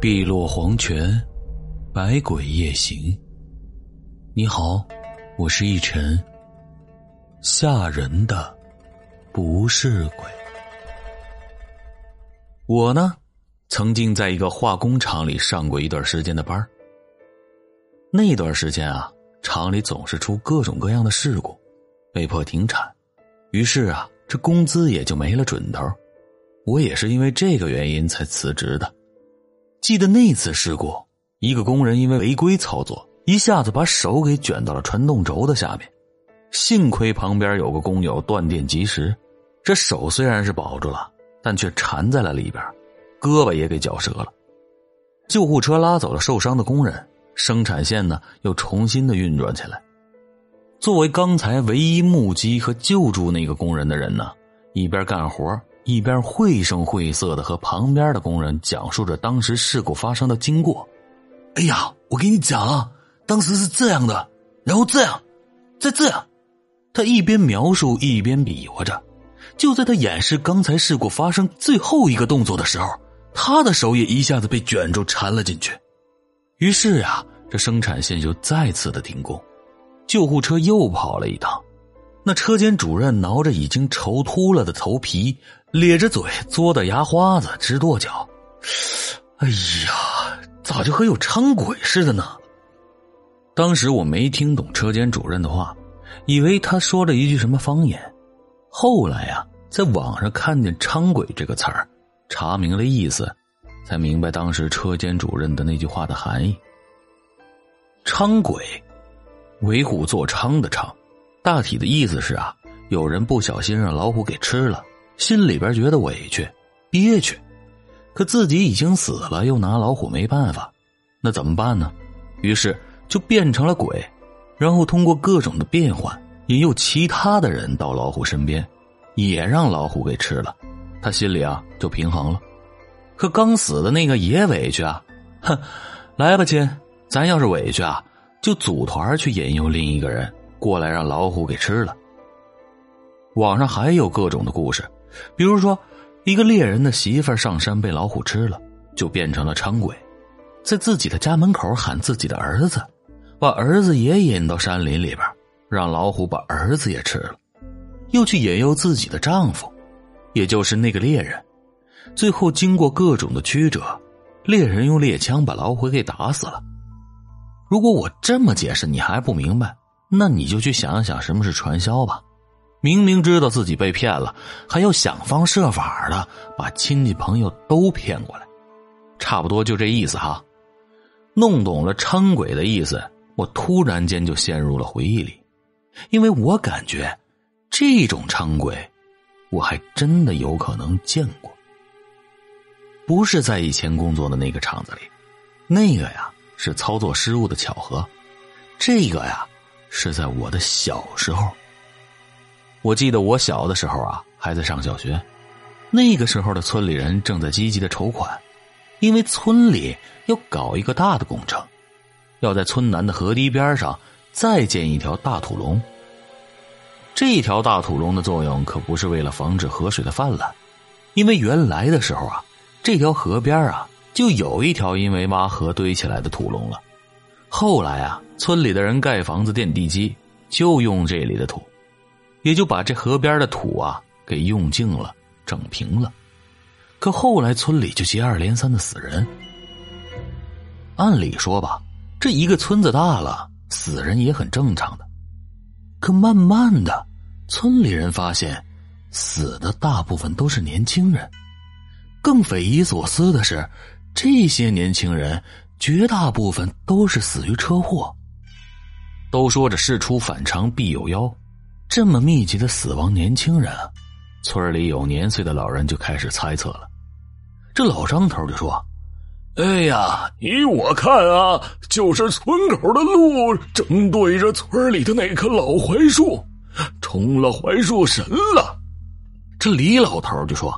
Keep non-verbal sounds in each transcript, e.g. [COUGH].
碧落黄泉，百鬼夜行。你好，我是逸晨。吓人的不是鬼。我呢，曾经在一个化工厂里上过一段时间的班那段时间啊，厂里总是出各种各样的事故，被迫停产。于是啊，这工资也就没了准头。我也是因为这个原因才辞职的。记得那次事故，一个工人因为违规操作，一下子把手给卷到了传动轴的下面。幸亏旁边有个工友断电及时，这手虽然是保住了，但却缠在了里边，胳膊也给绞折了。救护车拉走了受伤的工人，生产线呢又重新的运转起来。作为刚才唯一目击和救助那个工人的人呢，一边干活。一边绘声绘色的和旁边的工人讲述着当时事故发生的经过。哎呀，我给你讲啊，当时是这样的，然后这样，再这样。他一边描述一边比划着。就在他演示刚才事故发生最后一个动作的时候，他的手也一下子被卷住缠了进去。于是呀，这生产线就再次的停工，救护车又跑了一趟。那车间主任挠着已经愁秃了的头皮。咧着嘴，嘬的牙花子直跺脚。哎呀，咋就和有伥鬼似的呢？当时我没听懂车间主任的话，以为他说了一句什么方言。后来呀，在网上看见“伥鬼”这个词儿，查明了意思，才明白当时车间主任的那句话的含义。伥鬼，为虎作伥的伥，大体的意思是啊，有人不小心让老虎给吃了。心里边觉得委屈、憋屈，可自己已经死了，又拿老虎没办法，那怎么办呢？于是就变成了鬼，然后通过各种的变换，引诱其他的人到老虎身边，也让老虎给吃了，他心里啊就平衡了。可刚死的那个也委屈啊，哼，来吧亲，咱要是委屈啊，就组团去引诱另一个人过来，让老虎给吃了。网上还有各种的故事。比如说，一个猎人的媳妇上山被老虎吃了，就变成了伥鬼，在自己的家门口喊自己的儿子，把儿子也引到山林里边，让老虎把儿子也吃了，又去引诱自己的丈夫，也就是那个猎人，最后经过各种的曲折，猎人用猎枪把老虎给打死了。如果我这么解释你还不明白，那你就去想想什么是传销吧。明明知道自己被骗了，还要想方设法的把亲戚朋友都骗过来，差不多就这意思哈。弄懂了伥鬼的意思，我突然间就陷入了回忆里，因为我感觉这种伥鬼，我还真的有可能见过。不是在以前工作的那个厂子里，那个呀是操作失误的巧合，这个呀是在我的小时候。我记得我小的时候啊，还在上小学，那个时候的村里人正在积极的筹款，因为村里要搞一个大的工程，要在村南的河堤边上再建一条大土龙。这条大土龙的作用可不是为了防止河水的泛滥，因为原来的时候啊，这条河边啊就有一条因为挖河堆起来的土龙了，后来啊，村里的人盖房子垫地基就用这里的土。也就把这河边的土啊给用净了，整平了。可后来村里就接二连三的死人。按理说吧，这一个村子大了，死人也很正常的。可慢慢的，村里人发现，死的大部分都是年轻人。更匪夷所思的是，这些年轻人绝大部分都是死于车祸。都说这事出反常必有妖。这么密集的死亡年轻人，村里有年岁的老人就开始猜测了。这老张头就说：“哎呀，依我看啊，就是村口的路正对着村里的那棵老槐树，冲了槐树神了。”这李老头就说：“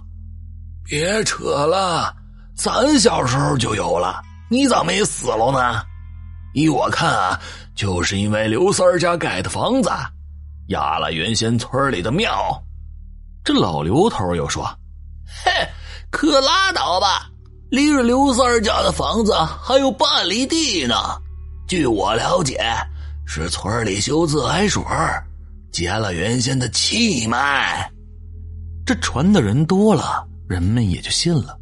别扯了，咱小时候就有了，你咋没死了呢？依我看啊，就是因为刘三家盖的房子。”压了原先村里的庙，这老刘头又说：“嘿，可拉倒吧！离着刘三家的房子还有半里地呢。据我了解，是村里修自来水，接了原先的气脉。这传的人多了，人们也就信了。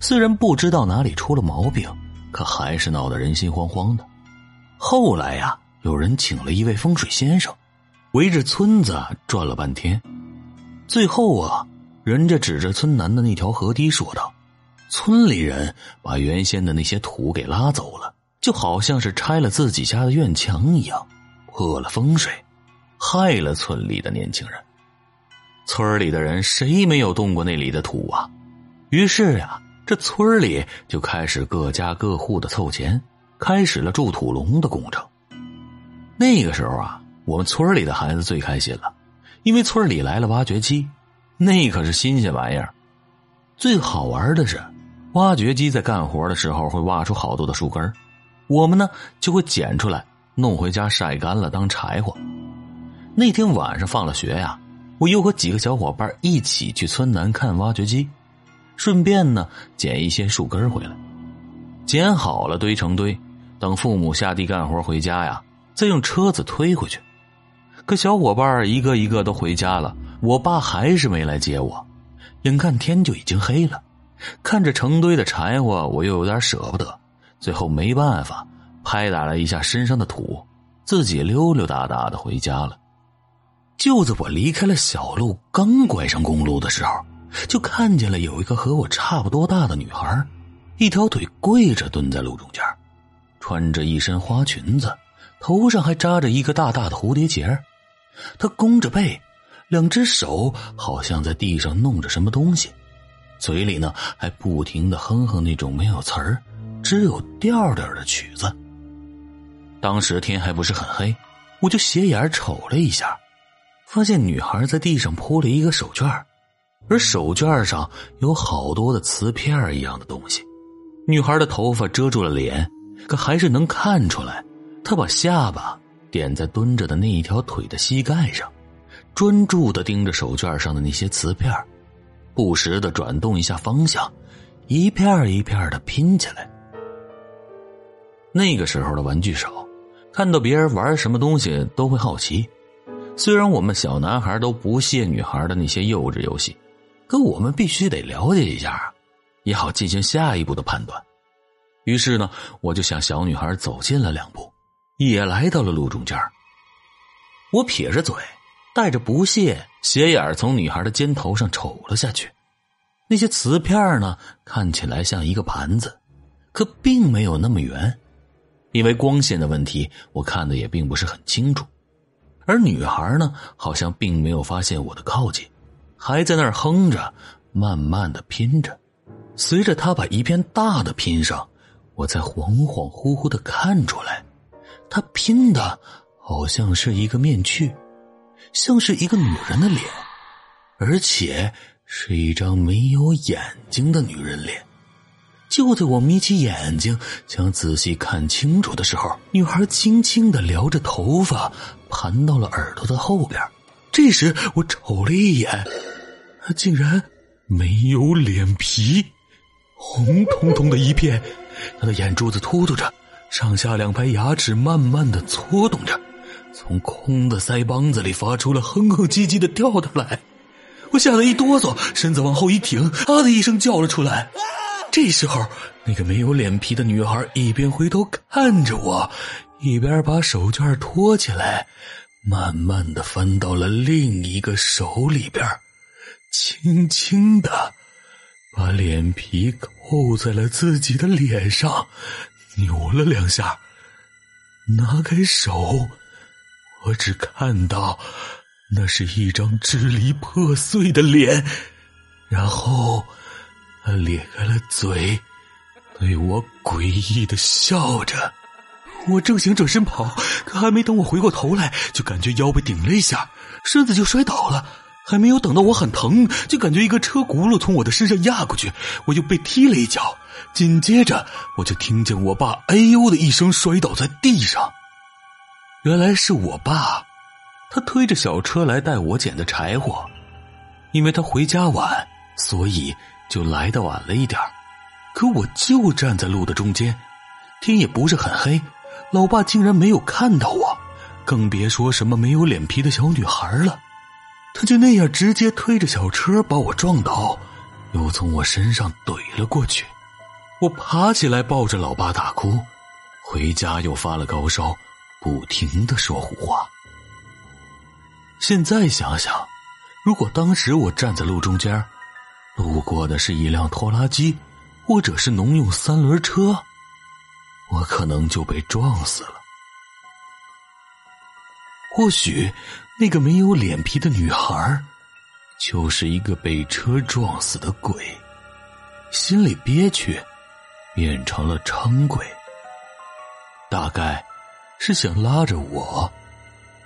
虽然不知道哪里出了毛病，可还是闹得人心惶惶的。后来呀，有人请了一位风水先生，围着村子转了半天，最后啊，人家指着村南的那条河堤说道。村里人把原先的那些土给拉走了，就好像是拆了自己家的院墙一样，破了风水，害了村里的年轻人。村里的人谁没有动过那里的土啊？于是呀，这村里就开始各家各户的凑钱，开始了筑土龙的工程。那个时候啊，我们村里的孩子最开心了，因为村里来了挖掘机，那可是新鲜玩意儿。最好玩的是。挖掘机在干活的时候会挖出好多的树根我们呢就会捡出来弄回家晒干了当柴火。那天晚上放了学呀，我又和几个小伙伴一起去村南看挖掘机，顺便呢捡一些树根回来，捡好了堆成堆，等父母下地干活回家呀，再用车子推回去。可小伙伴一个一个都回家了，我爸还是没来接我，眼看天就已经黑了。看着成堆的柴火，我又有点舍不得，最后没办法，拍打了一下身上的土，自己溜溜达达的回家了。就在我离开了小路，刚拐上公路的时候，就看见了有一个和我差不多大的女孩，一条腿跪着蹲在路中间，穿着一身花裙子，头上还扎着一个大大的蝴蝶结她弓着背，两只手好像在地上弄着什么东西。嘴里呢还不停的哼哼那种没有词儿、只有调调的曲子。当时天还不是很黑，我就斜眼瞅了一下，发现女孩在地上铺了一个手绢而手绢上有好多的瓷片一样的东西。女孩的头发遮住了脸，可还是能看出来，他把下巴点在蹲着的那一条腿的膝盖上，专注的盯着手绢上的那些瓷片不时的转动一下方向，一片一片的拼起来。那个时候的玩具少，看到别人玩什么东西都会好奇。虽然我们小男孩都不屑女孩的那些幼稚游戏，可我们必须得了解一下，也好进行下一步的判断。于是呢，我就向小女孩走近了两步，也来到了路中间。我撇着嘴。带着不屑，斜眼从女孩的肩头上瞅了下去。那些瓷片呢，看起来像一个盘子，可并没有那么圆。因为光线的问题，我看的也并不是很清楚。而女孩呢，好像并没有发现我的靠近，还在那儿哼着，慢慢的拼着。随着她把一片大的拼上，我才恍恍惚惚的看出来，她拼的好像是一个面具。像是一个女人的脸，而且是一张没有眼睛的女人脸。就在我眯起眼睛想仔细看清楚的时候，女孩轻轻的撩着头发，盘到了耳朵的后边。这时我瞅了一眼，竟然没有脸皮，红彤彤的一片。他的眼珠子突突着，上下两排牙齿慢慢的搓动着。从空的腮帮子里发出了哼哼唧唧的调调来，我吓得一哆嗦，身子往后一挺，啊的一声叫了出来。这时候，那个没有脸皮的女孩一边回头看着我，一边把手绢托起来，慢慢的翻到了另一个手里边，轻轻的把脸皮扣在了自己的脸上，扭了两下，拿开手。我只看到，那是一张支离破碎的脸，然后他咧开了嘴，对我诡异的笑着。我正想转身跑，可还没等我回过头来，就感觉腰被顶了一下，身子就摔倒了。还没有等到我很疼，就感觉一个车轱辘从我的身上压过去，我就被踢了一脚。紧接着，我就听见我爸“哎呦”的一声摔倒在地上。原来是我爸，他推着小车来带我捡的柴火，因为他回家晚，所以就来的晚了一点可我就站在路的中间，天也不是很黑，老爸竟然没有看到我，更别说什么没有脸皮的小女孩了。他就那样直接推着小车把我撞倒，又从我身上怼了过去。我爬起来抱着老爸大哭，回家又发了高烧，不停的说胡话。现在想想，如果当时我站在路中间，路过的是一辆拖拉机，或者是农用三轮车，我可能就被撞死了。或许。那个没有脸皮的女孩，就是一个被车撞死的鬼，心里憋屈，变成了伥鬼。大概是想拉着我，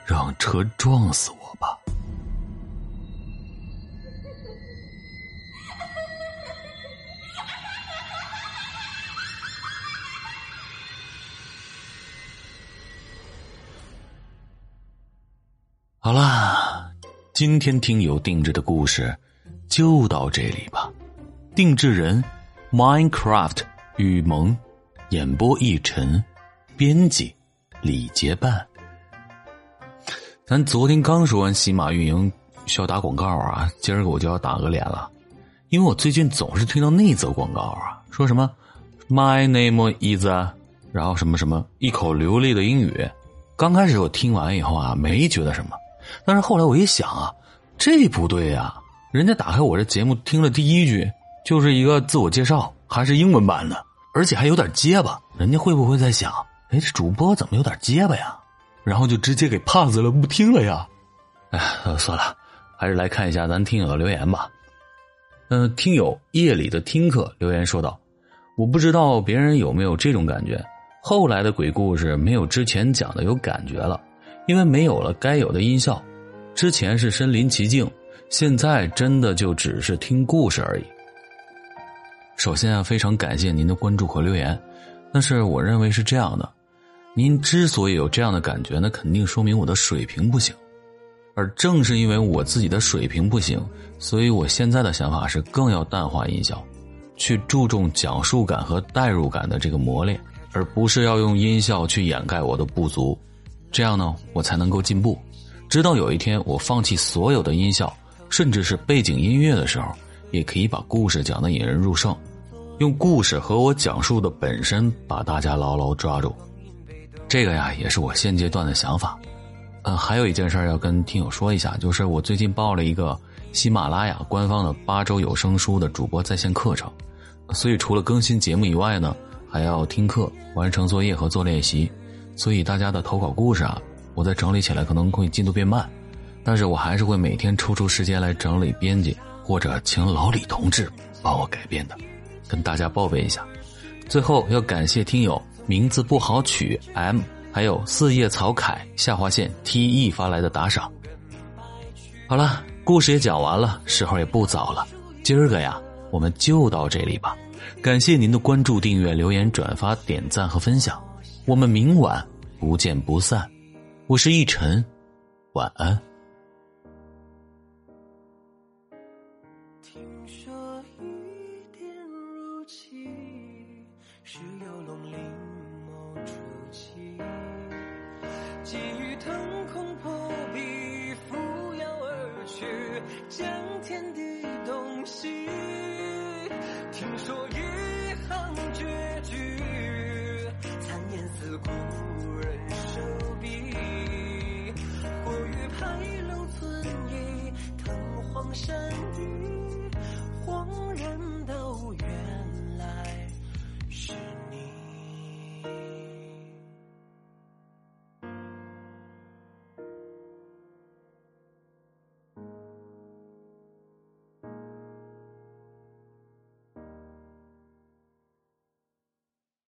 让车撞死我吧。好啦，今天听友定制的故事就到这里吧。定制人：Minecraft 雨萌，演播一晨，编辑李结伴。咱昨天刚说完喜马运营需要打广告啊，今儿个我就要打个脸了，因为我最近总是听到那则广告啊，说什么 “My name is”，然后什么什么一口流利的英语。刚开始我听完以后啊，没觉得什么。但是后来我一想啊，这不对呀！人家打开我这节目听了第一句就是一个自我介绍，还是英文版的，而且还有点结巴。人家会不会在想，哎，这主播怎么有点结巴呀？然后就直接给 pass 了，不听了呀？哎，算了，还是来看一下咱听友的留言吧。嗯，听友夜里的听课留言说道：“我不知道别人有没有这种感觉，后来的鬼故事没有之前讲的有感觉了。”因为没有了该有的音效，之前是身临其境，现在真的就只是听故事而已。首先啊，非常感谢您的关注和留言，但是我认为是这样的：您之所以有这样的感觉，那肯定说明我的水平不行。而正是因为我自己的水平不行，所以我现在的想法是更要淡化音效，去注重讲述感和代入感的这个磨练，而不是要用音效去掩盖我的不足。这样呢，我才能够进步，直到有一天我放弃所有的音效，甚至是背景音乐的时候，也可以把故事讲得引人入胜，用故事和我讲述的本身把大家牢牢抓住。这个呀，也是我现阶段的想法。嗯，还有一件事要跟听友说一下，就是我最近报了一个喜马拉雅官方的八周有声书的主播在线课程，所以除了更新节目以外呢，还要听课、完成作业和做练习。所以大家的投稿故事啊，我在整理起来可能会进度变慢，但是我还是会每天抽出时间来整理编辑，或者请老李同志帮我改编的，跟大家报备一下。最后要感谢听友名字不好取 [LAUGHS] M，还有四叶草凯下划线 T E 发来的打赏。好了，故事也讲完了，时候也不早了，今儿个呀，我们就到这里吧。感谢您的关注、订阅、留言、转发、点赞和分享。我们明晚不见不散，我是逸晨，晚安。